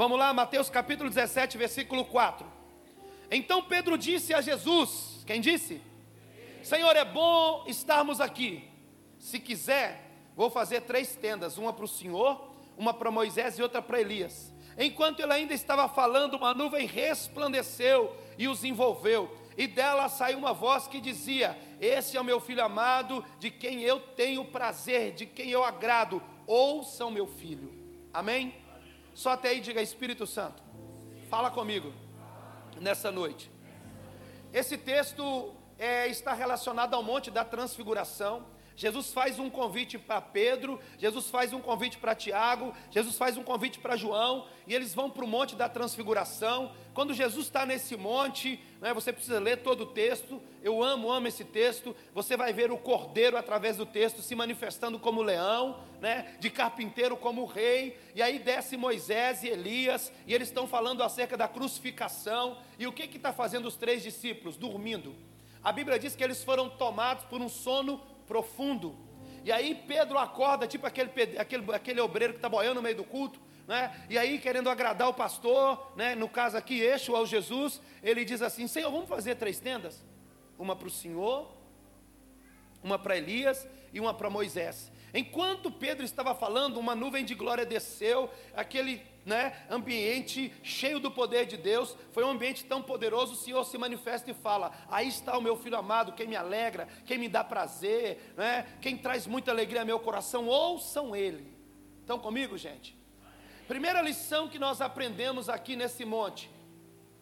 Vamos lá, Mateus capítulo 17, versículo 4. Então Pedro disse a Jesus: Quem disse? Senhor, é bom estarmos aqui. Se quiser, vou fazer três tendas: uma para o Senhor, uma para Moisés e outra para Elias. Enquanto ele ainda estava falando, uma nuvem resplandeceu e os envolveu, e dela saiu uma voz que dizia: Esse é o meu filho amado, de quem eu tenho prazer, de quem eu agrado, ouçam meu filho. Amém? Só até aí diga Espírito Santo, fala comigo nessa noite. Esse texto é, está relacionado ao Monte da Transfiguração. Jesus faz um convite para Pedro, Jesus faz um convite para Tiago, Jesus faz um convite para João, e eles vão para o Monte da Transfiguração. Quando Jesus está nesse monte, né, você precisa ler todo o texto. Eu amo, amo esse texto. Você vai ver o cordeiro através do texto se manifestando como leão, né, de carpinteiro como rei. E aí desce Moisés e Elias, e eles estão falando acerca da crucificação. E o que está fazendo os três discípulos? Dormindo. A Bíblia diz que eles foram tomados por um sono profundo. E aí Pedro acorda, tipo aquele, aquele, aquele obreiro que está boiando no meio do culto, né? E aí, querendo agradar o pastor, né? no caso aqui, Eixo ao Jesus, ele diz assim: Senhor, vamos fazer três tendas? Uma para o Senhor, uma para Elias e uma para Moisés. Enquanto Pedro estava falando, uma nuvem de glória desceu, aquele né, ambiente cheio do poder de Deus, foi um ambiente tão poderoso, o Senhor se manifesta e fala: Aí está o meu filho amado, quem me alegra, quem me dá prazer, né, quem traz muita alegria ao meu coração, ouçam Ele. Estão comigo, gente? Primeira lição que nós aprendemos aqui nesse monte: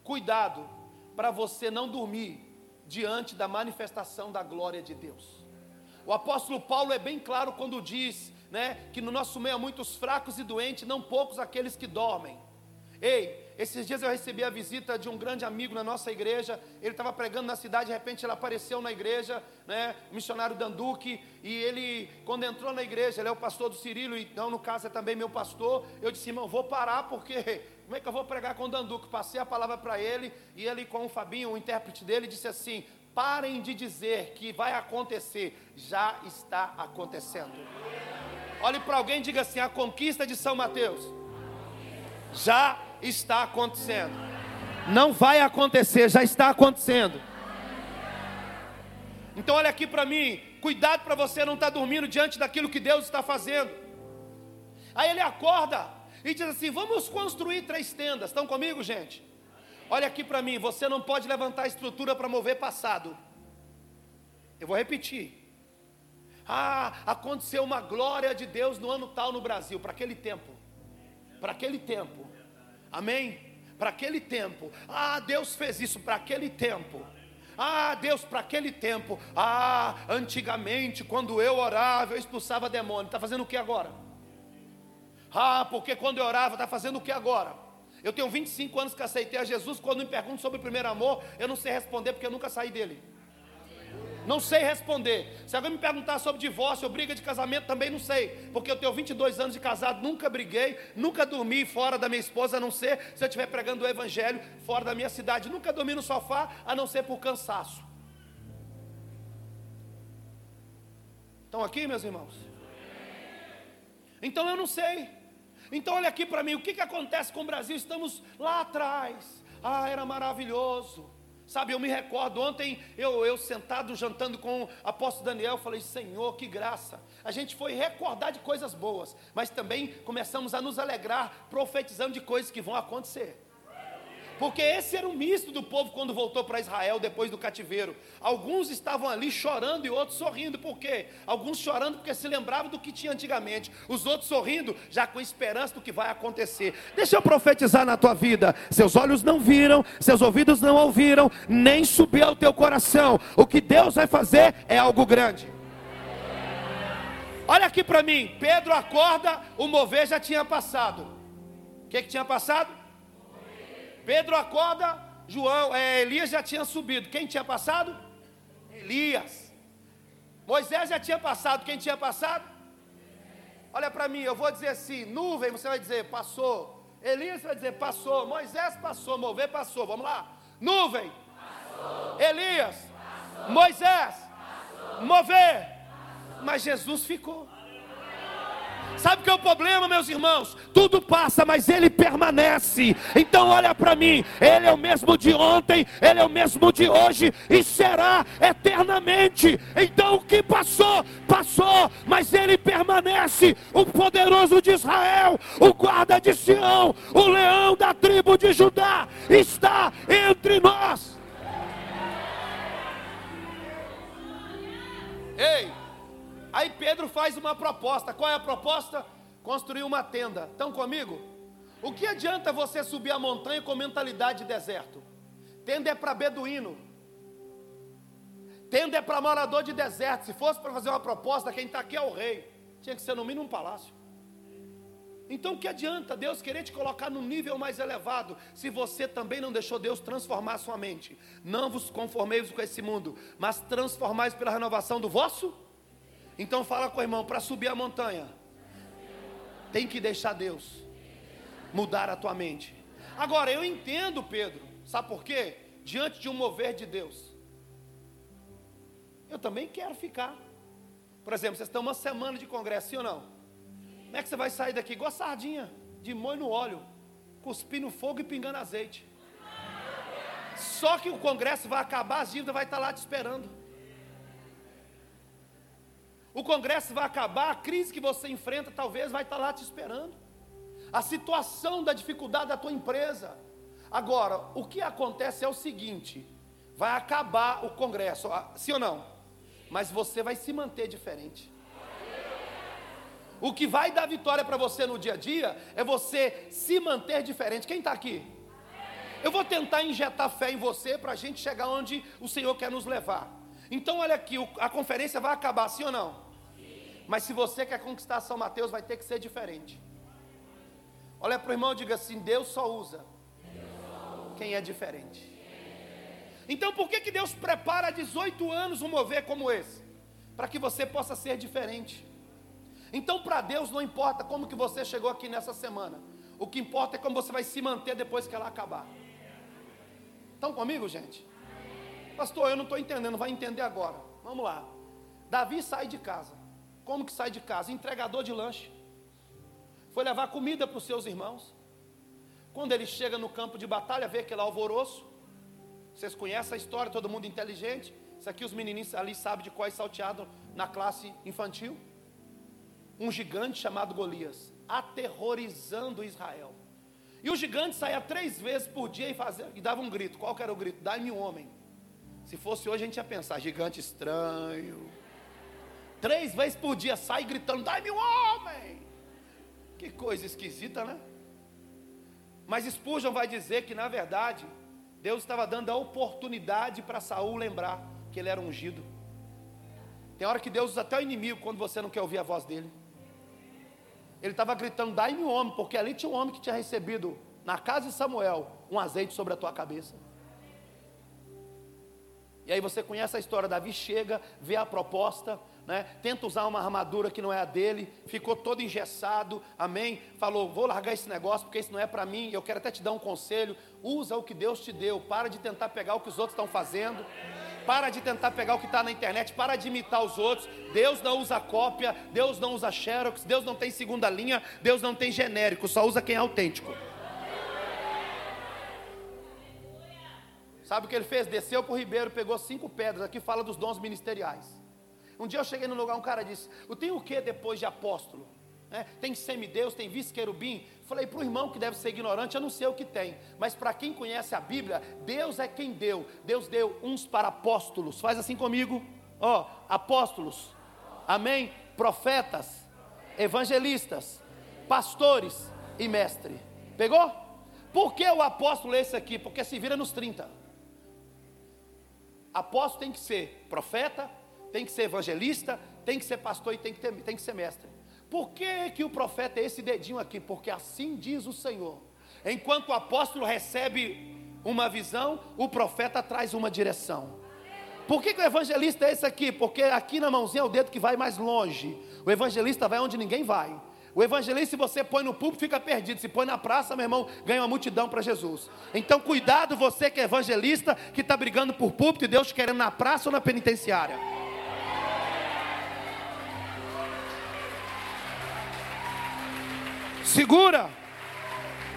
cuidado para você não dormir diante da manifestação da glória de Deus. O apóstolo Paulo é bem claro quando diz né, que no nosso meio há muitos fracos e doentes, não poucos aqueles que dormem. Ei, esses dias eu recebi a visita de um grande amigo na nossa igreja. Ele estava pregando na cidade, de repente ele apareceu na igreja, né? O missionário Danduque. E ele, quando entrou na igreja, ele é o pastor do Cirilo, então no caso é também meu pastor. Eu disse, irmão, vou parar porque como é que eu vou pregar com o Danduque? Passei a palavra para ele e ele, com o Fabinho, o intérprete dele, disse assim: parem de dizer que vai acontecer, já está acontecendo. Olhe para alguém e diga assim: a conquista de São Mateus já está acontecendo. Não vai acontecer, já está acontecendo. Então olha aqui para mim, cuidado para você não estar tá dormindo diante daquilo que Deus está fazendo. Aí ele acorda e diz assim: vamos construir três tendas. Estão comigo, gente? Olha aqui para mim, você não pode levantar a estrutura para mover passado. Eu vou repetir. Ah, aconteceu uma glória de Deus no ano tal no Brasil, para aquele tempo. Para aquele tempo. Amém? Para aquele tempo. Ah, Deus fez isso para aquele tempo. Ah, Deus, para aquele tempo. Ah, antigamente, quando eu orava, eu expulsava demônio. Está fazendo o que agora? Ah, porque quando eu orava, está fazendo o que agora? Eu tenho 25 anos que aceitei a Jesus. Quando me perguntam sobre o primeiro amor, eu não sei responder porque eu nunca saí dele. Não sei responder. Se alguém me perguntar sobre divórcio ou briga de casamento, também não sei. Porque eu tenho 22 anos de casado, nunca briguei, nunca dormi fora da minha esposa, a não ser se eu estiver pregando o evangelho fora da minha cidade. Nunca dormi no sofá, a não ser por cansaço. Estão aqui, meus irmãos? Então eu não sei. Então olha aqui para mim, o que, que acontece com o Brasil? Estamos lá atrás. Ah, era maravilhoso. Sabe, eu me recordo, ontem eu, eu sentado jantando com o apóstolo Daniel, falei, Senhor, que graça. A gente foi recordar de coisas boas, mas também começamos a nos alegrar, profetizando de coisas que vão acontecer. Porque esse era o misto do povo quando voltou para Israel depois do cativeiro. Alguns estavam ali chorando e outros sorrindo. Por quê? Alguns chorando porque se lembravam do que tinha antigamente. Os outros sorrindo já com esperança do que vai acontecer. Deixa eu profetizar na tua vida. Seus olhos não viram, seus ouvidos não ouviram, nem subiu ao teu coração. O que Deus vai fazer é algo grande. Olha aqui para mim. Pedro acorda, o mover já tinha passado. O que, que tinha passado? Pedro acorda, João, é, Elias já tinha subido. Quem tinha passado? Elias. Moisés já tinha passado. Quem tinha passado? Olha para mim, eu vou dizer assim: nuvem, você vai dizer, passou. Elias vai dizer, passou. Moisés passou. Mover passou. Vamos lá. Nuvem. Passou. Elias. Passou. Moisés. Passou. Mover. Mas Jesus ficou. Sabe o que é o problema, meus irmãos? Tudo passa, mas ele permanece. Então olha para mim, ele é o mesmo de ontem, ele é o mesmo de hoje e será eternamente. Então o que passou, passou, mas ele permanece. O poderoso de Israel, o guarda de Sião, o leão da tribo de Judá está entre nós. Ei, Aí Pedro faz uma proposta. Qual é a proposta? Construir uma tenda. Estão comigo? O que adianta você subir a montanha com mentalidade de deserto? Tenda é para beduíno. Tenda é para morador de deserto. Se fosse para fazer uma proposta, quem está aqui é o rei. Tinha que ser no mínimo um palácio. Então o que adianta Deus querer te colocar num nível mais elevado, se você também não deixou Deus transformar a sua mente? Não vos conformeis com esse mundo, mas transformais pela renovação do vosso então fala com o irmão, para subir a montanha, tem que deixar Deus mudar a tua mente. Agora, eu entendo, Pedro, sabe por quê? Diante de um mover de Deus, eu também quero ficar. Por exemplo, vocês estão uma semana de congresso, sim ou não? Como é que você vai sair daqui? Igual sardinha, de molho no óleo, cuspindo fogo e pingando azeite. Só que o congresso vai acabar, as dívidas vai estar lá te esperando. O congresso vai acabar, a crise que você enfrenta talvez vai estar lá te esperando. A situação da dificuldade da tua empresa. Agora, o que acontece é o seguinte: vai acabar o congresso, sim ou não? Mas você vai se manter diferente. O que vai dar vitória para você no dia a dia é você se manter diferente. Quem está aqui? Eu vou tentar injetar fé em você para a gente chegar onde o Senhor quer nos levar. Então, olha aqui, a conferência vai acabar, sim ou não? Sim. Mas se você quer conquistar São Mateus, vai ter que ser diferente. Olha para o irmão e diga assim: Deus só usa, quem é diferente. Então, por que, que Deus prepara 18 anos um mover como esse? Para que você possa ser diferente. Então, para Deus não importa como que você chegou aqui nessa semana. O que importa é como você vai se manter depois que ela acabar. Estão comigo, gente? Pastor, eu não estou entendendo, vai entender agora. Vamos lá. Davi sai de casa. Como que sai de casa? Entregador de lanche. Foi levar comida para os seus irmãos. Quando ele chega no campo de batalha, vê aquele alvoroço. Vocês conhecem a história, todo mundo inteligente. Isso aqui os menininhos ali sabem de qual é salteado na classe infantil. Um gigante chamado Golias, aterrorizando Israel. E o gigante saía três vezes por dia e, fazia, e dava um grito. Qual que era o grito? Dai-me um homem. Se fosse hoje, a gente ia pensar: gigante estranho. Três vezes por dia sai gritando: dai-me um homem. Que coisa esquisita, né? Mas Spurgeon vai dizer que, na verdade, Deus estava dando a oportunidade para Saul lembrar que ele era ungido. Tem hora que Deus usa até o inimigo quando você não quer ouvir a voz dele. Ele estava gritando: dai-me um homem, porque ali tinha um homem que tinha recebido na casa de Samuel um azeite sobre a tua cabeça. E aí você conhece a história, Davi chega, vê a proposta, né? tenta usar uma armadura que não é a dele, ficou todo engessado, amém? Falou, vou largar esse negócio porque isso não é para mim, eu quero até te dar um conselho, usa o que Deus te deu, para de tentar pegar o que os outros estão fazendo, para de tentar pegar o que está na internet, para de imitar os outros, Deus não usa cópia, Deus não usa xerox, Deus não tem segunda linha, Deus não tem genérico, só usa quem é autêntico. Sabe o que ele fez? Desceu para o ribeiro, pegou cinco pedras. Aqui fala dos dons ministeriais. Um dia eu cheguei no lugar, um cara disse: Eu tenho o que depois de apóstolo? É, tem semideus, tem vice-querubim. Falei para o irmão que deve ser ignorante, eu não sei o que tem. Mas para quem conhece a Bíblia, Deus é quem deu. Deus deu uns para apóstolos. Faz assim comigo. Ó, apóstolos. Amém? Profetas, evangelistas, pastores e mestre. Pegou? Por que o apóstolo é esse aqui? Porque se vira nos 30. Apóstolo tem que ser profeta, tem que ser evangelista, tem que ser pastor e tem que, ter, tem que ser mestre. Por que, que o profeta é esse dedinho aqui? Porque assim diz o Senhor. Enquanto o apóstolo recebe uma visão, o profeta traz uma direção. Por que, que o evangelista é esse aqui? Porque aqui na mãozinha é o dedo que vai mais longe. O evangelista vai onde ninguém vai. O evangelista, se você põe no púlpito, fica perdido. Se põe na praça, meu irmão, ganha uma multidão para Jesus. Então, cuidado, você que é evangelista, que está brigando por púlpito e Deus te querendo na praça ou na penitenciária. Segura.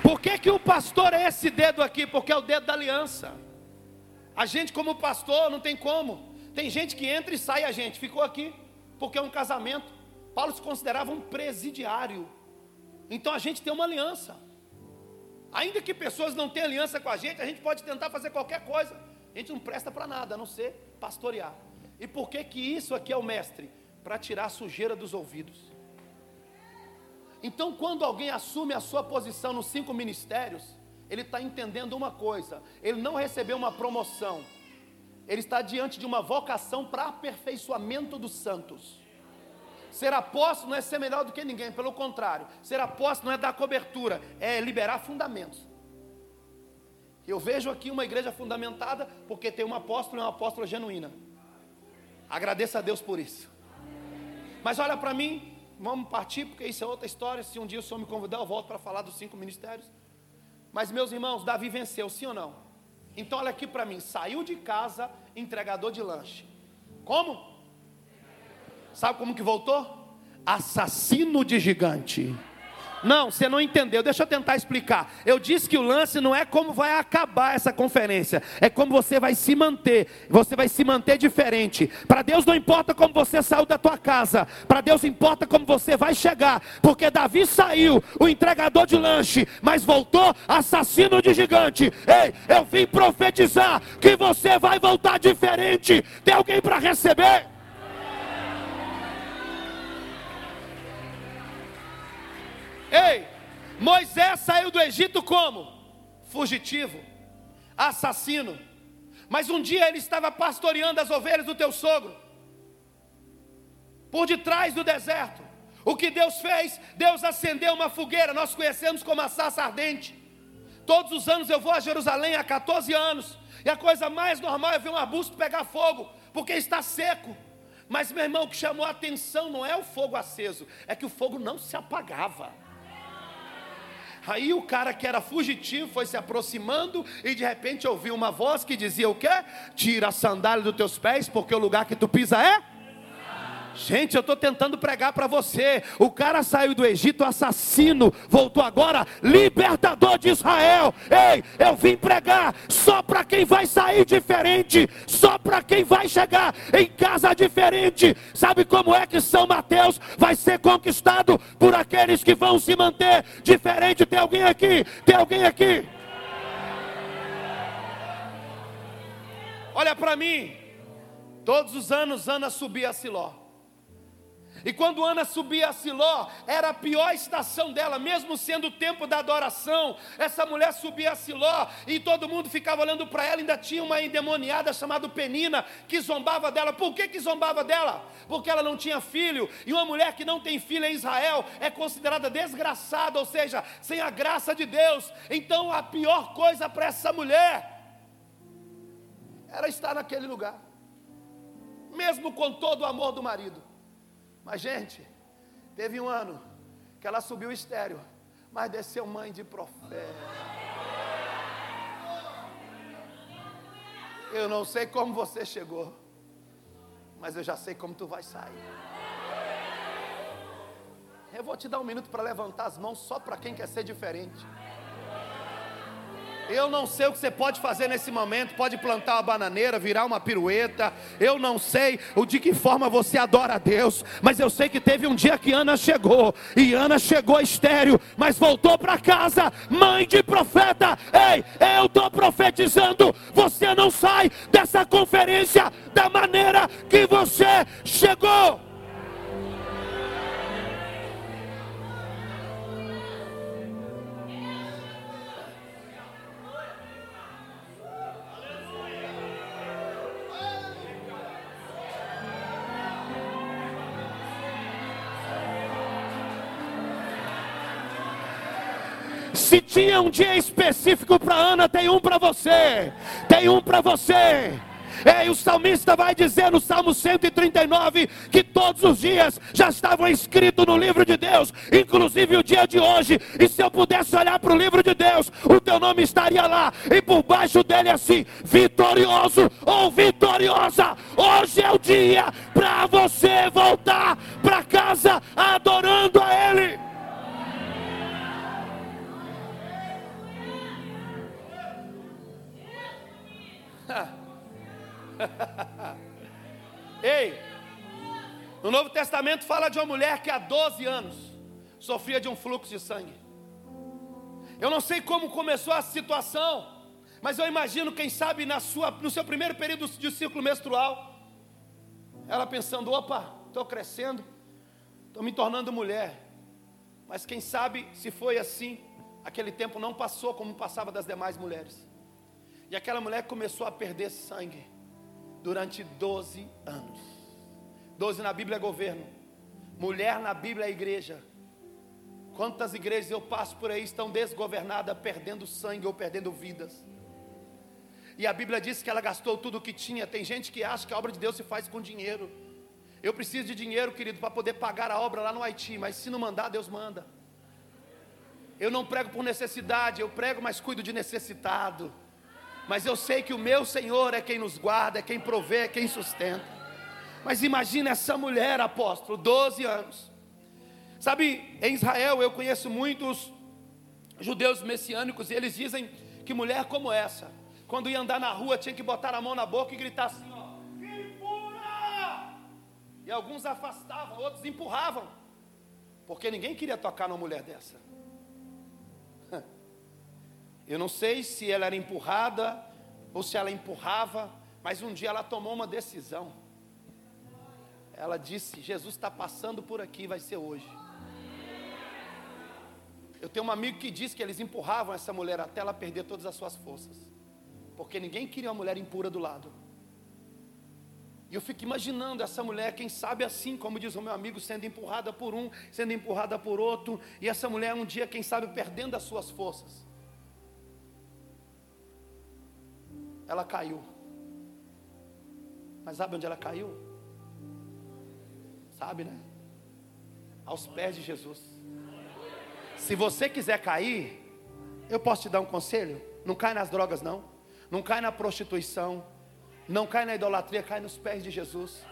Por que, que o pastor é esse dedo aqui? Porque é o dedo da aliança. A gente, como pastor, não tem como. Tem gente que entra e sai, a gente ficou aqui, porque é um casamento. Paulo se considerava um presidiário. Então a gente tem uma aliança. Ainda que pessoas não tenham aliança com a gente, a gente pode tentar fazer qualquer coisa. A gente não presta para nada, a não ser pastorear. E por que que isso aqui é o mestre? Para tirar a sujeira dos ouvidos. Então, quando alguém assume a sua posição nos cinco ministérios, ele está entendendo uma coisa: ele não recebeu uma promoção, ele está diante de uma vocação para aperfeiçoamento dos santos. Ser apóstolo não é ser melhor do que ninguém, pelo contrário, ser apóstolo não é dar cobertura, é liberar fundamentos. Eu vejo aqui uma igreja fundamentada porque tem um apóstolo e uma apóstola genuína. Agradeça a Deus por isso. Mas olha para mim, vamos partir, porque isso é outra história. Se um dia o Senhor me convidar, eu volto para falar dos cinco ministérios. Mas, meus irmãos, Davi venceu, sim ou não? Então, olha aqui para mim: saiu de casa, entregador de lanche. Como? Sabe como que voltou? Assassino de gigante. Não, você não entendeu. Deixa eu tentar explicar. Eu disse que o lance não é como vai acabar essa conferência, é como você vai se manter. Você vai se manter diferente. Para Deus não importa como você saiu da tua casa. Para Deus importa como você vai chegar. Porque Davi saiu, o entregador de lanche, mas voltou assassino de gigante. Ei, eu vim profetizar que você vai voltar diferente. Tem alguém para receber? Ei, Moisés saiu do Egito como? Fugitivo, assassino. Mas um dia ele estava pastoreando as ovelhas do teu sogro, por detrás do deserto. O que Deus fez? Deus acendeu uma fogueira, nós conhecemos como a sarça ardente. Todos os anos eu vou a Jerusalém há 14 anos, e a coisa mais normal é ver um arbusto pegar fogo, porque está seco. Mas meu irmão, o que chamou a atenção não é o fogo aceso, é que o fogo não se apagava. Aí o cara que era fugitivo foi se aproximando e de repente ouviu uma voz que dizia o quê? Tira a sandália dos teus pés, porque o lugar que tu pisa é Gente, eu estou tentando pregar para você. O cara saiu do Egito assassino, voltou agora libertador de Israel. Ei, eu vim pregar só para quem vai sair diferente, só para quem vai chegar em casa diferente. Sabe como é que São Mateus vai ser conquistado por aqueles que vão se manter diferente? Tem alguém aqui? Tem alguém aqui? Olha para mim. Todos os anos Ana subia a Siló. E quando Ana subia a Siló, era a pior estação dela, mesmo sendo o tempo da adoração. Essa mulher subia a Siló e todo mundo ficava olhando para ela. Ainda tinha uma endemoniada chamada Penina que zombava dela. Por que, que zombava dela? Porque ela não tinha filho. E uma mulher que não tem filho em Israel é considerada desgraçada, ou seja, sem a graça de Deus. Então a pior coisa para essa mulher era estar naquele lugar, mesmo com todo o amor do marido. Mas, gente, teve um ano que ela subiu o estéreo, mas desceu mãe de profeta. Eu não sei como você chegou, mas eu já sei como tu vai sair. Eu vou te dar um minuto para levantar as mãos só para quem quer ser diferente. Eu não sei o que você pode fazer nesse momento. Pode plantar uma bananeira, virar uma pirueta. Eu não sei o de que forma você adora a Deus. Mas eu sei que teve um dia que Ana chegou. E Ana chegou estéreo, mas voltou para casa, mãe de profeta. Ei, eu estou profetizando. Você não sai dessa conferência da maneira que você chegou. Se tinha um dia específico para Ana, tem um para você. Tem um para você. E o salmista vai dizer no Salmo 139 que todos os dias já estavam escritos no livro de Deus, inclusive o dia de hoje. E se eu pudesse olhar para o livro de Deus, o teu nome estaria lá, e por baixo dele assim: vitorioso ou vitoriosa. Hoje é o dia para você voltar para casa adorando a Ele. Ei, no Novo Testamento fala de uma mulher que há 12 anos sofria de um fluxo de sangue. Eu não sei como começou a situação, mas eu imagino, quem sabe, na sua, no seu primeiro período de ciclo menstrual, ela pensando: opa, estou crescendo, estou me tornando mulher. Mas quem sabe, se foi assim, aquele tempo não passou como passava das demais mulheres. E aquela mulher começou a perder sangue durante 12 anos. 12 na Bíblia é governo, mulher na Bíblia é igreja. Quantas igrejas eu passo por aí estão desgovernadas, perdendo sangue ou perdendo vidas. E a Bíblia diz que ela gastou tudo o que tinha. Tem gente que acha que a obra de Deus se faz com dinheiro. Eu preciso de dinheiro, querido, para poder pagar a obra lá no Haiti, mas se não mandar, Deus manda. Eu não prego por necessidade, eu prego, mas cuido de necessitado. Mas eu sei que o meu Senhor é quem nos guarda, é quem provê, é quem sustenta. Mas imagina essa mulher, apóstolo, 12 anos Sabe, em Israel eu conheço muitos judeus messiânicos e eles dizem que mulher como essa, quando ia andar na rua, tinha que botar a mão na boca e gritar assim: ó, impura! E alguns afastavam, outros empurravam, porque ninguém queria tocar numa mulher dessa. Eu não sei se ela era empurrada ou se ela empurrava, mas um dia ela tomou uma decisão. Ela disse: Jesus está passando por aqui, vai ser hoje. Eu tenho um amigo que disse que eles empurravam essa mulher até ela perder todas as suas forças. Porque ninguém queria uma mulher impura do lado. E eu fico imaginando essa mulher, quem sabe assim, como diz o meu amigo, sendo empurrada por um, sendo empurrada por outro, e essa mulher um dia, quem sabe, perdendo as suas forças. Ela caiu. Mas sabe onde ela caiu? Sabe, né? Aos pés de Jesus. Se você quiser cair, eu posso te dar um conselho? Não cai nas drogas, não. Não cai na prostituição. Não cai na idolatria, cai nos pés de Jesus.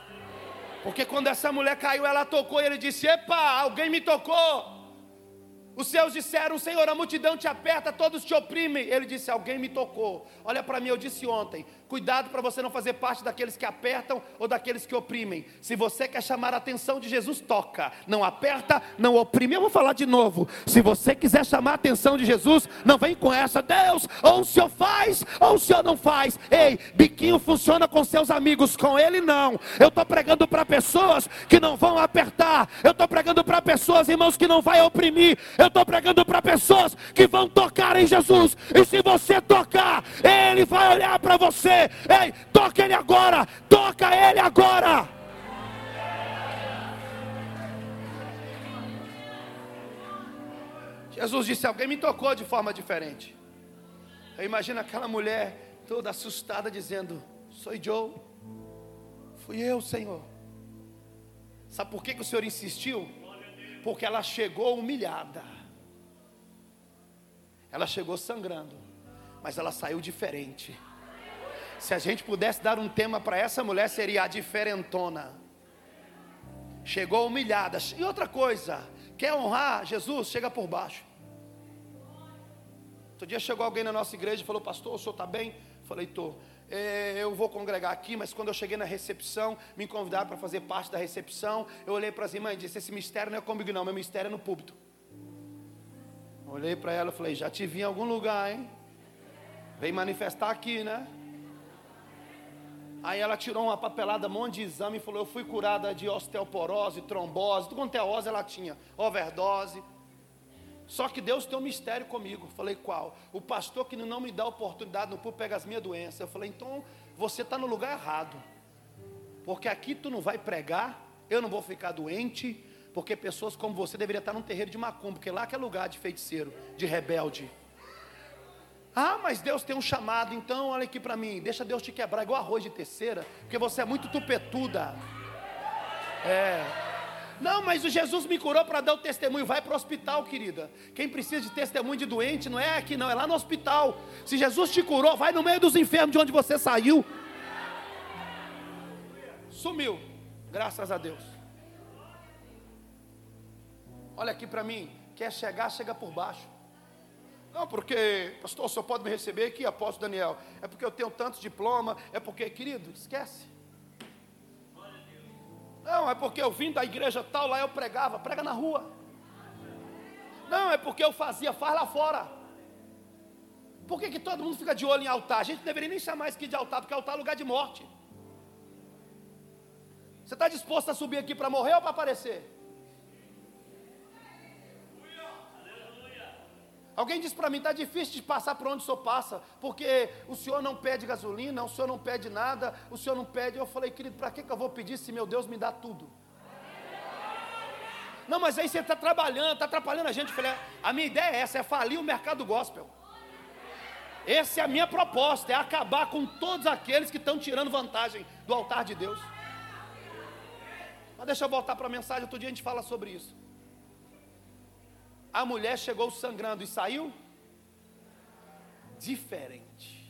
Porque quando essa mulher caiu, ela tocou e ele disse: Epa, alguém me tocou. Os seus disseram: Senhor, a multidão te aperta, todos te oprimem. Ele disse: Alguém me tocou. Olha para mim, eu disse ontem: Cuidado para você não fazer parte daqueles que apertam ou daqueles que oprimem. Se você quer chamar a atenção de Jesus, toca. Não aperta, não oprime. Eu vou falar de novo. Se você quiser chamar a atenção de Jesus, não vem com essa. Deus, ou o senhor faz, ou o senhor não faz. Ei, biquinho funciona com seus amigos, com ele não. Eu estou pregando para pessoas que não vão apertar. Eu estou pregando para pessoas, irmãos, que não vai oprimir. Eu estou pregando para pessoas que vão tocar em Jesus. E se você tocar, Ele vai olhar para você Ei, toca ele agora, toca ele agora. Jesus disse: Alguém me tocou de forma diferente. Eu imagino aquela mulher toda assustada dizendo: Sou Joe, fui eu, Senhor. Sabe por que, que o Senhor insistiu? Porque ela chegou humilhada, ela chegou sangrando, mas ela saiu diferente. Se a gente pudesse dar um tema para essa mulher, seria a diferentona. Chegou humilhada. E outra coisa, quer honrar Jesus? Chega por baixo. Outro dia chegou alguém na nossa igreja e falou: Pastor, o senhor está bem? Falei: Estou. É, eu vou congregar aqui, mas quando eu cheguei na recepção, me convidaram para fazer parte da recepção. Eu olhei para as irmãs e disse: Esse mistério não é comigo, não. Meu mistério é no púlpito. Olhei para ela e falei: Já te vi em algum lugar, hein? Vem manifestar aqui, né? Aí ela tirou uma papelada, um monte de exame e falou: Eu fui curada de osteoporose, trombose, tudo quanto é ose ela tinha, overdose. Só que Deus tem um mistério comigo. Falei: Qual? O pastor que não me dá oportunidade no público pega as minhas doenças. Eu falei: Então você está no lugar errado. Porque aqui tu não vai pregar, eu não vou ficar doente, porque pessoas como você deveriam estar num terreiro de macumba, porque lá que é lugar de feiticeiro, de rebelde. Ah, mas Deus tem um chamado, então olha aqui para mim, deixa Deus te quebrar igual arroz de terceira, porque você é muito tupetuda. É. Não, mas o Jesus me curou para dar o testemunho. Vai para o hospital, querida. Quem precisa de testemunho de doente não é aqui, não, é lá no hospital. Se Jesus te curou, vai no meio dos enfermos de onde você saiu. Sumiu, graças a Deus. Olha aqui para mim. Quer chegar, chega por baixo. Não, porque, pastor, só pode me receber aqui, apóstolo Daniel. É porque eu tenho tantos diplomas, é porque, querido, esquece. Não, é porque eu vim da igreja tal, lá eu pregava, prega na rua. Não, é porque eu fazia, faz lá fora. Por que, que todo mundo fica de olho em altar? A gente deveria nem chamar isso aqui de altar, porque altar é lugar de morte. Você está disposto a subir aqui para morrer ou para aparecer? Alguém disse para mim, está difícil de passar por onde o senhor passa, porque o senhor não pede gasolina, o senhor não pede nada, o senhor não pede. Eu falei, querido, para que, que eu vou pedir se meu Deus me dá tudo? Não, mas aí você está trabalhando, está atrapalhando a gente. Eu falei, a minha ideia é essa, é falir o mercado gospel. Essa é a minha proposta, é acabar com todos aqueles que estão tirando vantagem do altar de Deus. Mas deixa eu voltar para a mensagem, outro dia a gente fala sobre isso. A mulher chegou sangrando e saiu diferente.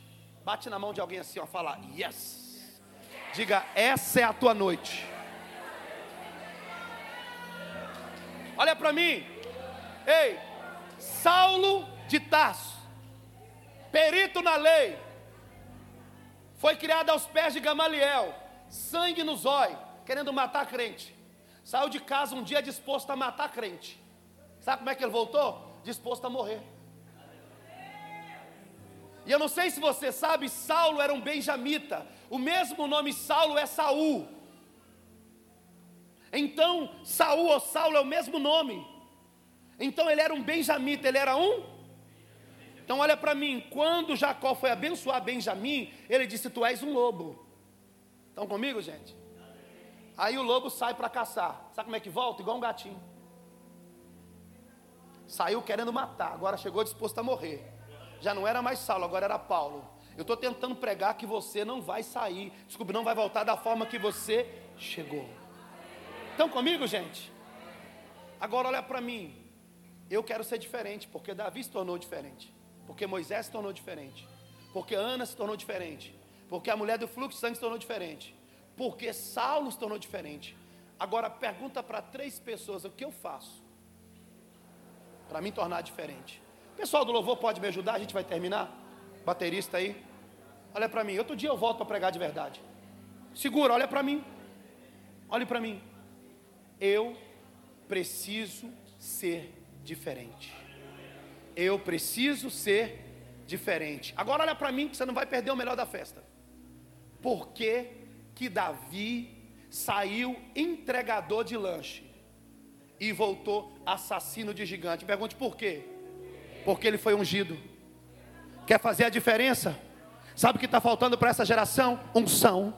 Bate na mão de alguém assim, ó, fala yes. Diga, essa é a tua noite. Olha para mim. Ei, Saulo de Tarso, perito na lei, foi criado aos pés de Gamaliel, sangue no zóio, querendo matar crente. Saiu de casa um dia disposto a matar crente. Sabe como é que ele voltou? Disposto a morrer. E eu não sei se você sabe, Saulo era um benjamita. O mesmo nome Saulo é Saul. Então, Saul ou Saulo é o mesmo nome. Então ele era um benjamita, ele era um então olha para mim, quando Jacó foi abençoar Benjamim, ele disse: Tu és um lobo. Estão comigo, gente? Aí o lobo sai para caçar. Sabe como é que volta? Igual um gatinho. Saiu querendo matar, agora chegou disposto a morrer. Já não era mais Saulo, agora era Paulo. Eu estou tentando pregar que você não vai sair, desculpe, não vai voltar da forma que você chegou. Estão comigo, gente? Agora olha para mim. Eu quero ser diferente, porque Davi se tornou diferente. Porque Moisés se tornou diferente. Porque Ana se tornou diferente. Porque a mulher do fluxo de sangue se tornou diferente. Porque Saulo se tornou diferente. Agora pergunta para três pessoas o que eu faço para me tornar diferente. pessoal do louvor pode me ajudar? A gente vai terminar? Baterista aí. Olha para mim. Outro dia eu volto para pregar de verdade. Segura, olha para mim. Olhe para mim. Eu preciso ser diferente. Eu preciso ser diferente. Agora olha para mim que você não vai perder o melhor da festa. Por que, que Davi saiu entregador de lanche e voltou assassino de gigante? Pergunte por quê? Porque ele foi ungido. Quer fazer a diferença? Sabe o que está faltando para essa geração? Unção.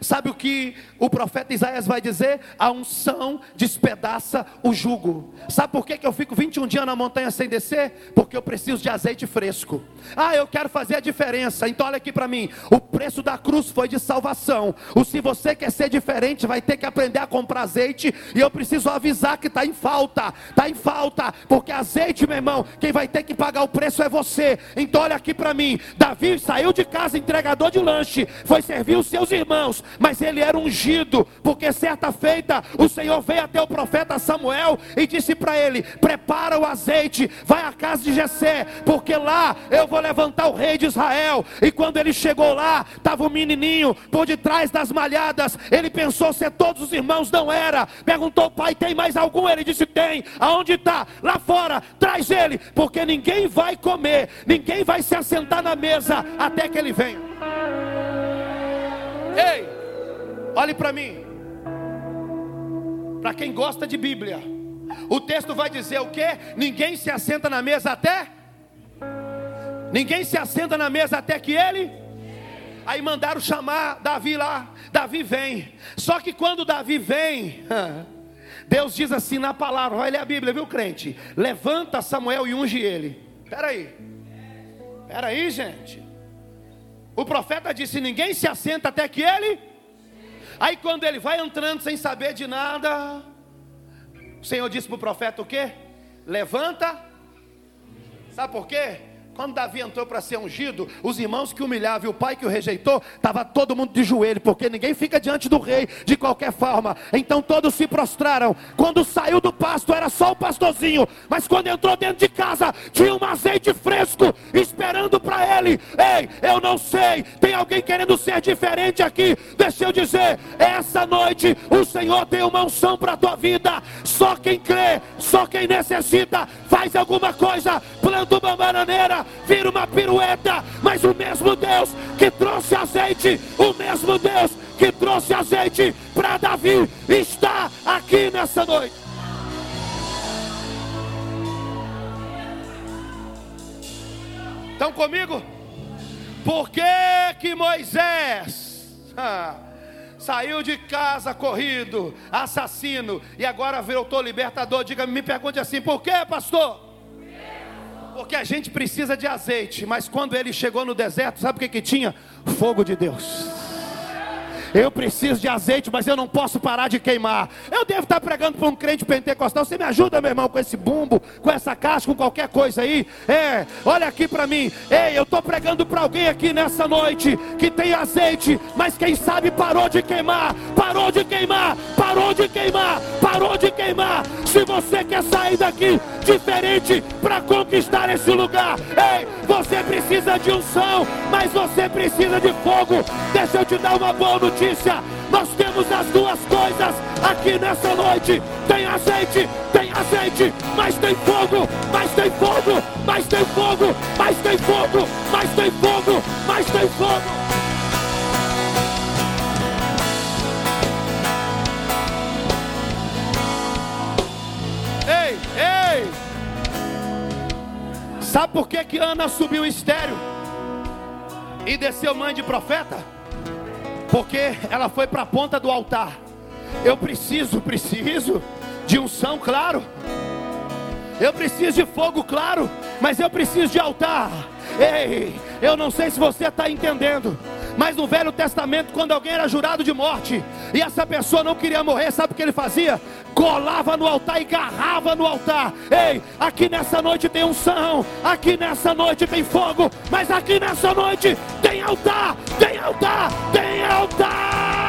Sabe o que o profeta Isaías vai dizer? A unção despedaça o jugo. Sabe por que, que eu fico 21 dias na montanha sem descer? Porque eu preciso de azeite fresco. Ah, eu quero fazer a diferença. Então olha aqui para mim. O preço da cruz foi de salvação. O se você quer ser diferente, vai ter que aprender a comprar azeite. E eu preciso avisar que está em falta. Está em falta. Porque azeite, meu irmão, quem vai ter que pagar o preço é você. Então olha aqui para mim. Davi saiu de casa entregador de lanche. Foi servir os seus irmãos mas ele era ungido, porque certa feita o Senhor veio até o profeta Samuel e disse para ele: Prepara o azeite, vai à casa de Jessé, porque lá eu vou levantar o rei de Israel. E quando ele chegou lá, estava o um menininho por detrás das malhadas. Ele pensou se todos os irmãos não era. Perguntou: Pai, tem mais algum? Ele disse: Tem. Aonde está? Lá fora. Traz ele, porque ninguém vai comer, ninguém vai se assentar na mesa até que ele venha. Ei, olhe para mim. Para quem gosta de Bíblia, o texto vai dizer o que? Ninguém se assenta na mesa até. Ninguém se assenta na mesa até que ele. Aí mandaram chamar Davi lá. Davi vem. Só que quando Davi vem, Deus diz assim na palavra, vai ler a Bíblia, viu crente? Levanta Samuel e unge ele. Espera aí. Espera aí, gente. O profeta disse: Ninguém se assenta até que ele. Aí quando ele vai entrando sem saber de nada, o Senhor disse para o profeta o quê? Levanta. Sabe por quê? Quando Davi entrou para ser ungido, os irmãos que humilhavam e o pai que o rejeitou, estava todo mundo de joelho, porque ninguém fica diante do rei de qualquer forma. Então todos se prostraram. Quando saiu do pasto, era só o pastorzinho, mas quando entrou dentro de casa, tinha um azeite fresco esperando para ele. Ei, eu não sei, tem alguém querendo ser diferente aqui? Deixa eu dizer, essa noite o Senhor tem uma unção para a tua vida. Só quem crê, só quem necessita, faz alguma coisa, planta uma bananeira vira uma pirueta, mas o mesmo Deus que trouxe azeite, o mesmo Deus que trouxe azeite para Davi, está aqui nessa noite. Estão comigo? Por que que Moisés ah, saiu de casa corrido, assassino, e agora voltou libertador? Diga, me pergunte assim, por que pastor? Porque a gente precisa de azeite, mas quando ele chegou no deserto, sabe o que, que tinha? Fogo de Deus. Eu preciso de azeite, mas eu não posso parar de queimar. Eu devo estar pregando para um crente pentecostal. Você me ajuda, meu irmão, com esse bumbo, com essa caixa, com qualquer coisa aí? É, olha aqui para mim. Ei, eu estou pregando para alguém aqui nessa noite que tem azeite, mas quem sabe parou de queimar, parou de queimar, parou de queimar, parou de queimar. Se você quer sair daqui diferente para conquistar esse lugar, ei, você precisa de unção, mas você precisa de fogo. Deixa eu te dar uma boa notícia. Nós temos as duas coisas aqui nessa noite. Tem azeite, tem azeite, mas tem fogo, mas tem fogo, mas tem fogo, mas tem fogo, mas tem fogo, mas tem fogo. Ei, ei! Sabe por que, que Ana subiu estéreo e desceu mãe de profeta? porque ela foi para a ponta do altar. Eu preciso, preciso de unção, claro. Eu preciso de fogo, claro, mas eu preciso de altar. Ei, eu não sei se você está entendendo. Mas no Velho Testamento, quando alguém era jurado de morte e essa pessoa não queria morrer, sabe o que ele fazia? Colava no altar e garrava no altar. Ei, aqui nessa noite tem unção, aqui nessa noite tem fogo, mas aqui nessa noite tem altar, tem altar, tem altar.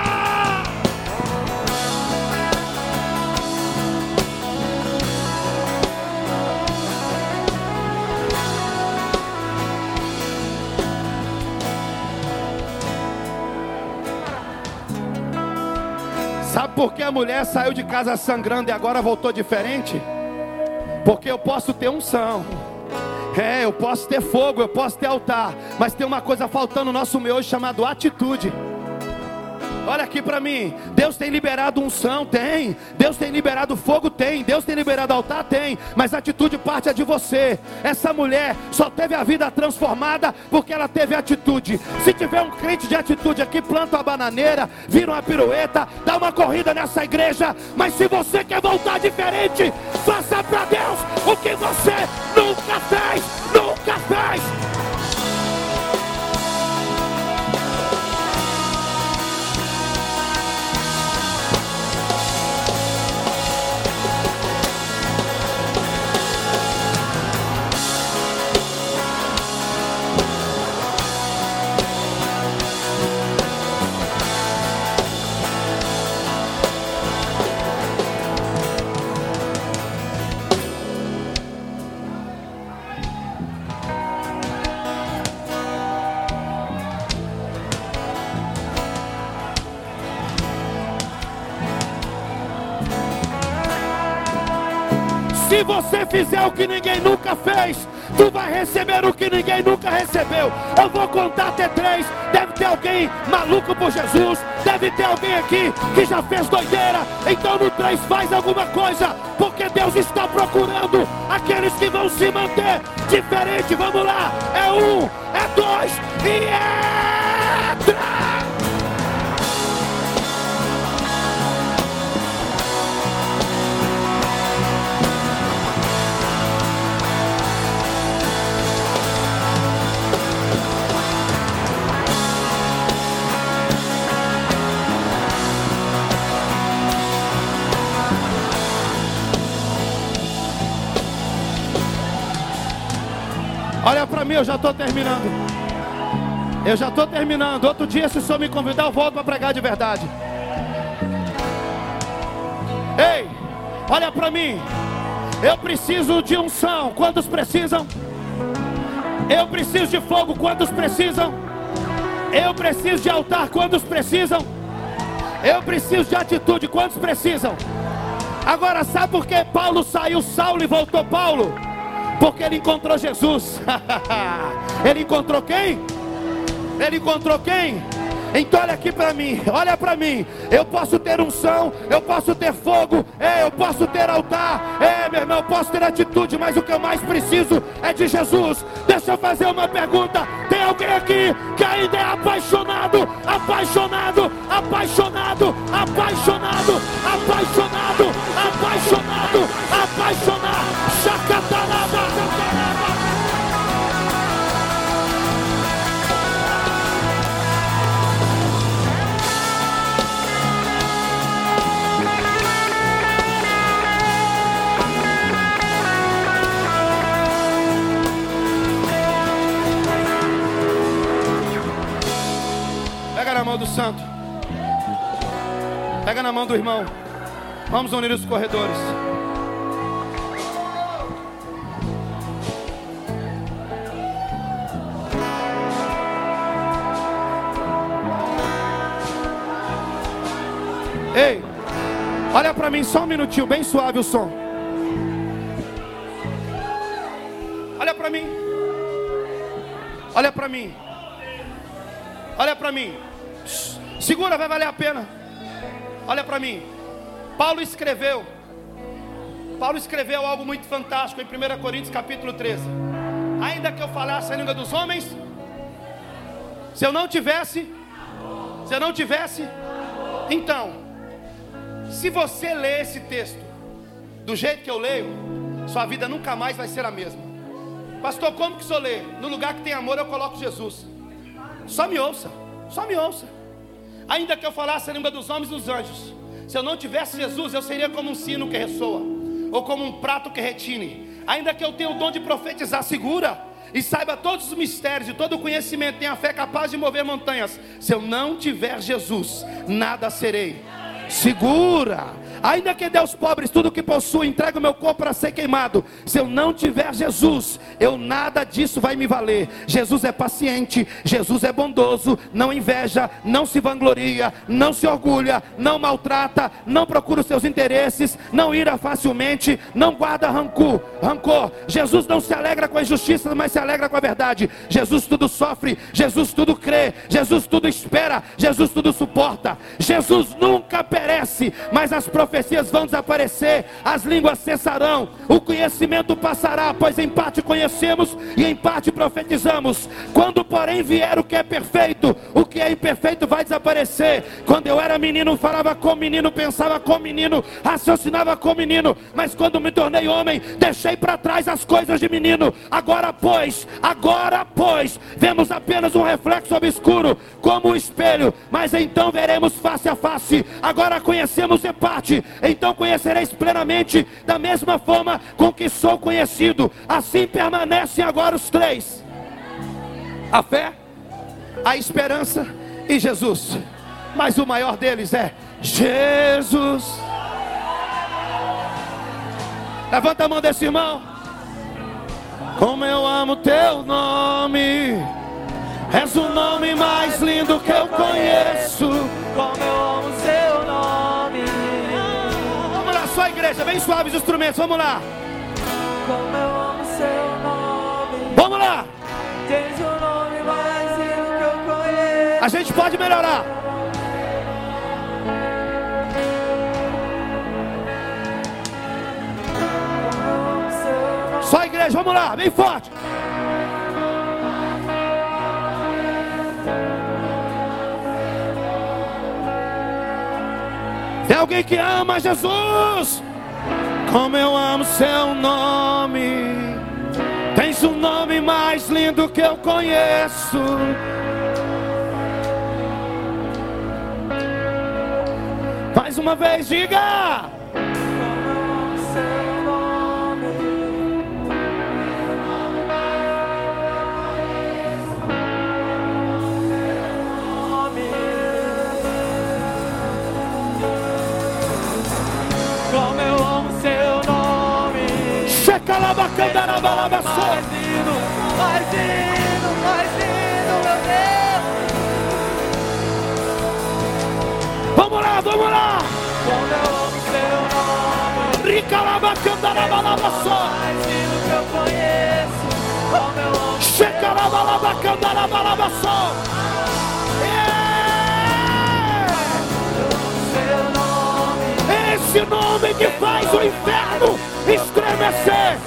Sabe por que a mulher saiu de casa sangrando e agora voltou diferente? Porque eu posso ter unção. É, eu posso ter fogo, eu posso ter altar, mas tem uma coisa faltando no nosso meio hoje chamado atitude. Olha aqui para mim. Deus tem liberado unção? Tem. Deus tem liberado fogo? Tem. Deus tem liberado altar? Tem. Mas a atitude parte é de você. Essa mulher só teve a vida transformada porque ela teve atitude. Se tiver um crente de atitude aqui, planta uma bananeira, vira uma pirueta, dá uma corrida nessa igreja. Mas se você quer voltar diferente, faça para Deus o que você nunca fez. Nunca fez. Se você fizer o que ninguém nunca fez, tu vai receber o que ninguém nunca recebeu. Eu vou contar até três. Deve ter alguém maluco por Jesus. Deve ter alguém aqui que já fez doideira. Então no três faz alguma coisa. Porque Deus está procurando aqueles que vão se manter diferente. Vamos lá. É um, é dois e é para mim, eu já estou terminando. Eu já estou terminando. Outro dia, se o senhor me convidar, eu volto para pregar de verdade. Ei, olha para mim. Eu preciso de unção. Quantos precisam? Eu preciso de fogo. Quantos precisam? Eu preciso de altar. Quantos precisam? Eu preciso de atitude. Quantos precisam? Agora, sabe por que Paulo saiu Saulo e voltou Paulo? Porque ele encontrou Jesus. ele encontrou quem? Ele encontrou quem? Então olha aqui para mim, olha para mim. Eu posso ter unção, eu posso ter fogo, é, eu posso ter altar, é, meu irmão, eu posso ter atitude, mas o que eu mais preciso é de Jesus. Deixa eu fazer uma pergunta. Tem alguém aqui que ainda é apaixonado, apaixonado, apaixonado, apaixonado, apaixonado, apaixonado, apaixonado, chacatarada. Mão do santo. Pega na mão do irmão. Vamos unir os corredores. Ei, olha para mim só um minutinho, bem suave o som. Olha para mim. Olha para mim. Olha para mim. Segura, vai valer a pena. Olha para mim. Paulo escreveu. Paulo escreveu algo muito fantástico em 1 Coríntios capítulo 13. Ainda que eu falasse a língua dos homens, se eu não tivesse, se eu não tivesse, então, se você ler esse texto do jeito que eu leio, sua vida nunca mais vai ser a mesma. Pastor, como que o senhor lê? No lugar que tem amor eu coloco Jesus. Só me ouça, só me ouça. Ainda que eu falasse a língua dos homens e dos anjos, se eu não tivesse Jesus, eu seria como um sino que ressoa, ou como um prato que retine. Ainda que eu tenha o dom de profetizar, segura, e saiba todos os mistérios e todo o conhecimento, tenha fé capaz de mover montanhas. Se eu não tiver Jesus, nada serei. Segura, Ainda que dê aos pobres tudo que possuo, entregue o meu corpo para ser queimado. Se eu não tiver Jesus, eu nada disso vai me valer. Jesus é paciente, Jesus é bondoso, não inveja, não se vangloria, não se orgulha, não maltrata, não procura os seus interesses, não ira facilmente, não guarda rancor. rancor. Jesus não se alegra com a injustiça, mas se alegra com a verdade. Jesus tudo sofre, Jesus tudo crê, Jesus tudo espera, Jesus tudo suporta. Jesus nunca perece, mas as profecias profecias vão desaparecer, as línguas cessarão, o conhecimento passará, pois em parte conhecemos e em parte profetizamos. Quando, porém, vier o que é perfeito, o que é imperfeito vai desaparecer. Quando eu era menino, falava com menino, pensava com menino, raciocinava com menino, mas quando me tornei homem, deixei para trás as coisas de menino. Agora, pois, agora, pois, vemos apenas um reflexo obscuro, como um espelho, mas então veremos face a face. Agora conhecemos em parte então conhecereis plenamente da mesma forma com que sou conhecido. Assim permanecem agora os três: a fé, a esperança e Jesus. Mas o maior deles é Jesus. Levanta a mão desse irmão. Como eu amo teu nome. És o nome mais lindo que eu conheço. Como eu amo igreja, bem suaves os instrumentos, vamos lá. Como eu amo seu nome. Vamos lá. Tens nome mais lindo que eu conheço. A gente pode melhorar. Só a igreja, vamos lá, bem forte. Tem alguém que ama Jesus? Como eu amo seu nome. Tens o um nome mais lindo que eu conheço. Mais uma vez, diga. Rebalabalabalabaçô. mais lindo, mais lindo, mais lindo, meu Deus. Vamos lá, vamos lá. Como eu amo seu nome, Ricalabacandarabalabasó. mais lindo que eu conheço. Como eu amo Checalabalabacandarabalabasó. seu nome, É esse nome que faz o inferno estremecer.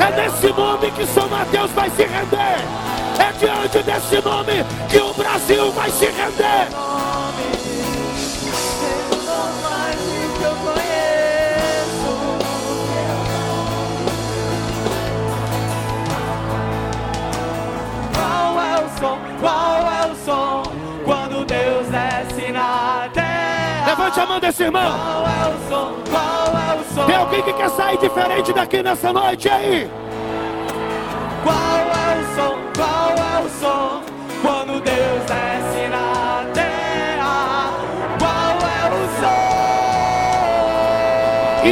É nesse nome que São Mateus vai se render. É diante desse nome que o Brasil vai se render. Levante a mão desse irmão. Qual o som? Qual o som? Tem alguém que quer sair diferente daqui nessa noite aí? Qual é o som? Qual é o som? Quando Deus desce na terra. Qual é o som? E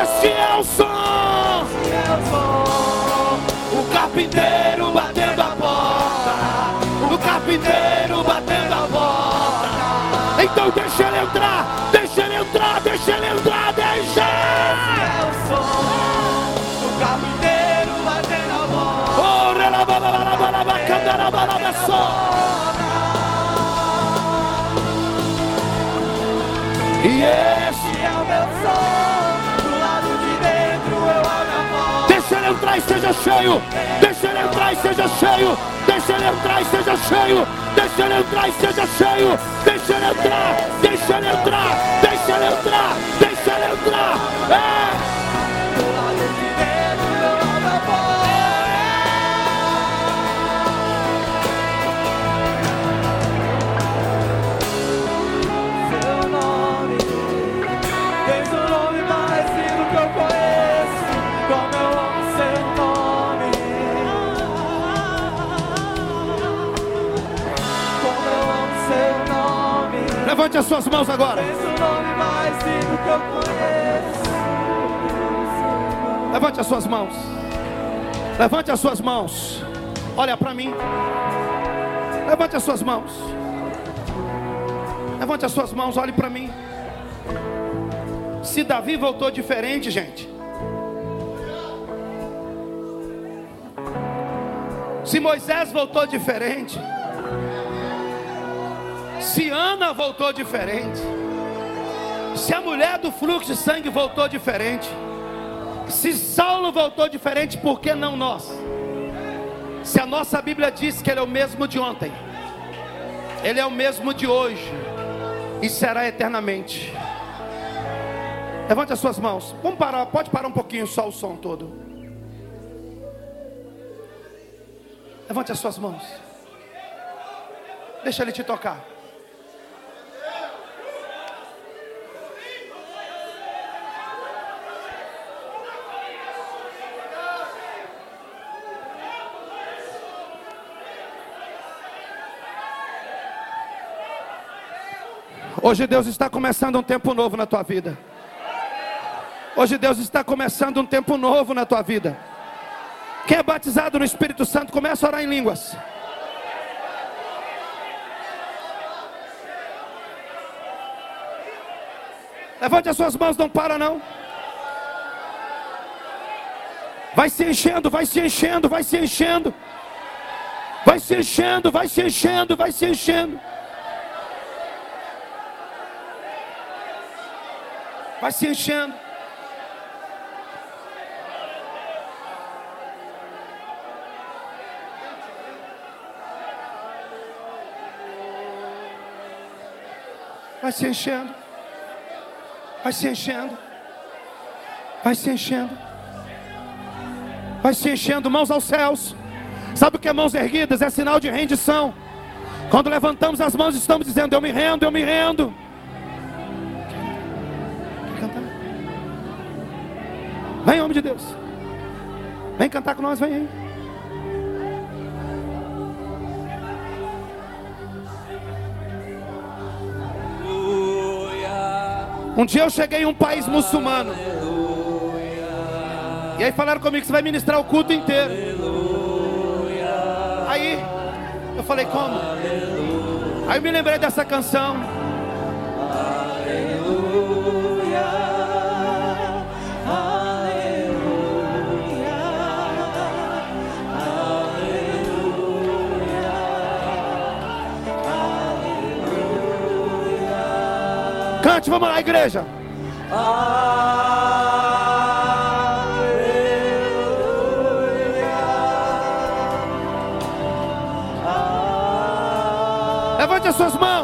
esse é o som. É o som. O carpinteiro entrar e seja cheio. Deixa ele entrar e seja cheio. Deixa ele entrar e seja cheio. Deixa ele entrar e seja cheio. Deixa ele entrar. Deixa ele entrar. Deixa ele entrar. Deixa ele entrar. É. Levante as suas mãos agora. Conheço. Levante as suas mãos. Levante as suas mãos. Olha para mim. Levante as suas mãos. Levante as suas mãos, olhe para mim. Se Davi voltou diferente, gente. Se Moisés voltou diferente. Se Ana voltou diferente. Se a mulher do fluxo de sangue voltou diferente. Se Saulo voltou diferente, por que não nós? Se a nossa Bíblia diz que Ele é o mesmo de ontem, Ele é o mesmo de hoje e será eternamente. Levante as suas mãos. Vamos parar, pode parar um pouquinho só o som todo. Levante as suas mãos. Deixa Ele te tocar. Hoje Deus está começando um tempo novo na tua vida. Hoje Deus está começando um tempo novo na tua vida. Quem é batizado no Espírito Santo, começa a orar em línguas. Levante as suas mãos, não para não. Vai se enchendo, vai se enchendo, vai se enchendo. Vai se enchendo, vai se enchendo, vai se enchendo. Vai se enchendo. Vai se enchendo. Vai se enchendo. Vai se enchendo. Vai se enchendo, mãos aos céus. Sabe o que é mãos erguidas? É sinal de rendição. Quando levantamos as mãos, estamos dizendo: Eu me rendo, eu me rendo. Homem de Deus. Vem cantar com nós, vem aí. Um dia eu cheguei em um país muçulmano. E aí falaram comigo que você vai ministrar o culto inteiro. Aí eu falei, como? Aí eu me lembrei dessa canção. Cante, vamos lá, igreja. Levante as suas mãos.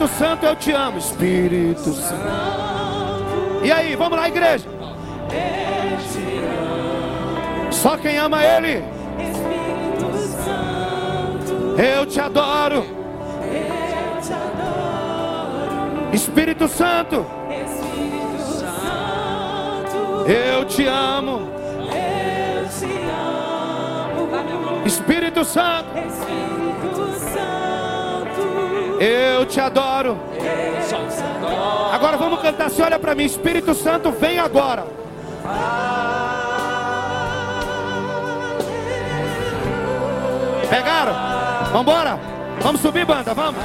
Espírito Santo, eu te amo. Espírito Santo. E aí, vamos lá, igreja. Só quem ama Ele. Espírito Santo, Eu te adoro. Espírito Santo, eu te amo. Espírito Santo, eu te adoro. Agora vamos cantar assim: olha para mim. Espírito Santo, vem agora. Pegaram? Vambora? Vamos subir, banda, vamos.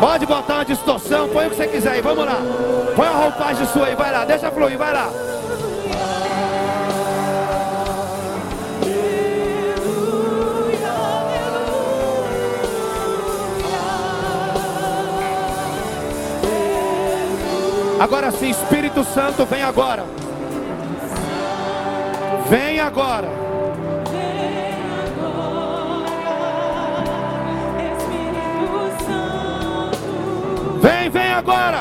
Pode botar uma distorção, põe o que você quiser aí, vamos lá. Põe a roupagem sua aí, vai lá, deixa fluir, vai lá. Agora sim, Espírito Santo, vem agora. Vem agora. Vem, vem agora.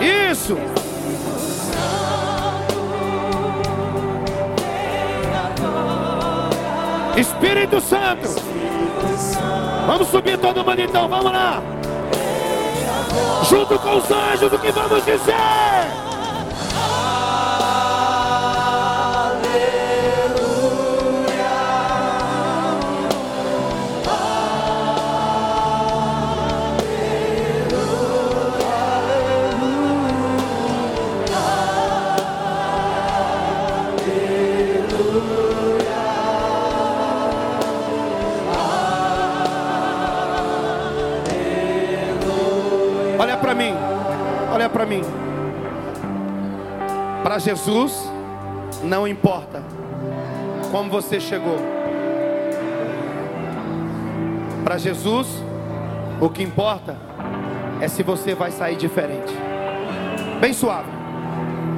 Isso. Espírito Santo. Vamos subir todo mundo então, vamos lá. Junto com os anjos, o que vamos dizer? Para mim. Olha para mim. Para Jesus não importa como você chegou. Para Jesus o que importa é se você vai sair diferente. Bem suave.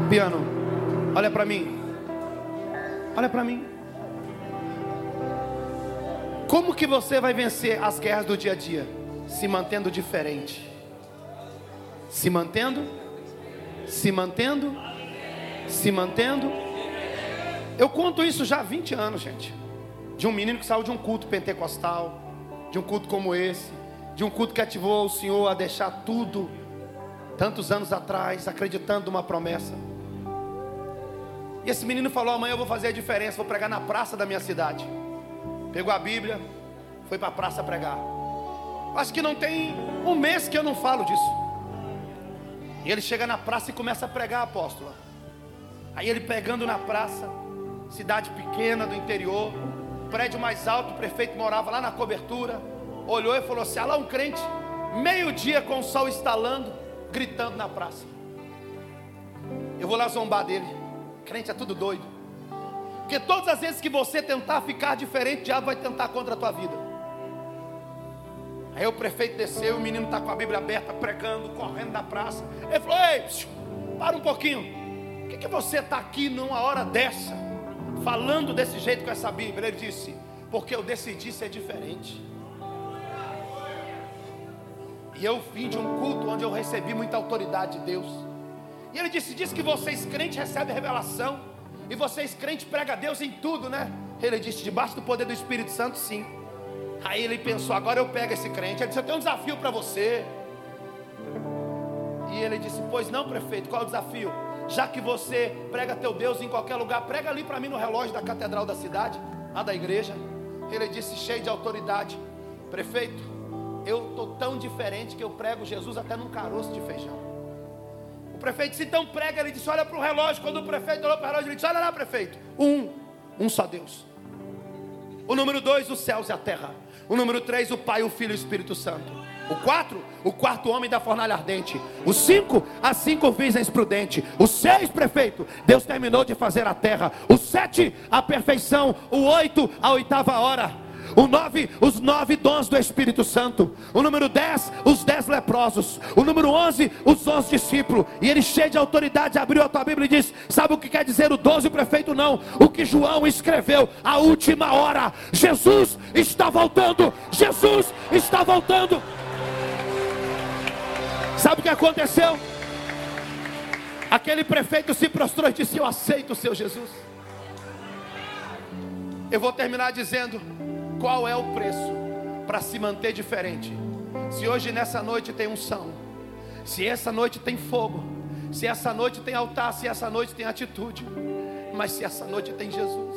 Piano. Olha para mim. Olha para mim. Como que você vai vencer as guerras do dia a dia? Se mantendo diferente se mantendo, se mantendo, se mantendo. Eu conto isso já há 20 anos, gente. De um menino que saiu de um culto pentecostal, de um culto como esse, de um culto que ativou o Senhor a deixar tudo, tantos anos atrás, acreditando numa promessa. E esse menino falou: amanhã eu vou fazer a diferença, vou pregar na praça da minha cidade. Pegou a Bíblia, foi para a praça pregar. Acho que não tem um mês que eu não falo disso. E ele chega na praça e começa a pregar, apóstola. Aí ele pegando na praça, cidade pequena do interior, prédio mais alto, o prefeito morava lá na cobertura, olhou e falou assim: ah lá um crente, meio-dia com o sol estalando, gritando na praça. Eu vou lá zombar dele. Crente é tudo doido. Porque todas as vezes que você tentar ficar diferente, o diabo vai tentar contra a tua vida. Aí o prefeito desceu, o menino está com a Bíblia aberta, pregando, correndo na praça. Ele falou: Ei, psiu, para um pouquinho. Por que, que você está aqui numa hora dessa, falando desse jeito com essa Bíblia? Ele disse: Porque eu decidi ser diferente. E eu vim de um culto onde eu recebi muita autoridade de Deus. E ele disse: Diz que vocês crentes recebem revelação. E vocês crentes pregam a Deus em tudo, né? Ele disse: Debaixo do poder do Espírito Santo, sim. Aí ele pensou: agora eu pego esse crente. Ele disse: Eu tenho um desafio para você. ele disse: Pois não, prefeito, qual é o desafio? Já que você prega teu Deus em qualquer lugar, prega ali para mim no relógio da catedral da cidade, lá da igreja. Ele disse, cheio de autoridade: Prefeito, eu estou tão diferente que eu prego Jesus até num caroço de feijão. O prefeito disse: Então prega. Ele disse: Olha para o relógio. Quando o prefeito olhou para o relógio, ele disse: Olha lá, prefeito. Um, um só Deus. O número dois, os céus e a terra. O número três, o Pai, o Filho e o Espírito Santo. O quatro, o quarto homem da fornalha ardente. O cinco, as cinco virgens prudentes. O seis, prefeito, Deus terminou de fazer a terra. O sete, a perfeição. O oito, a oitava hora. O nove, os nove dons do Espírito Santo. O número dez, os dez leprosos. O número onze, os onze discípulos. E ele, cheio de autoridade, abriu a tua Bíblia e disse: Sabe o que quer dizer o doze, o prefeito? Não. O que João escreveu, a última hora. Jesus está voltando. Jesus está voltando. Sabe o que aconteceu? Aquele prefeito se prostrou e disse: Eu aceito o seu Jesus. Eu vou terminar dizendo qual é o preço para se manter diferente. Se hoje nessa noite tem unção, se essa noite tem fogo, se essa noite tem altar, se essa noite tem atitude, mas se essa noite tem Jesus.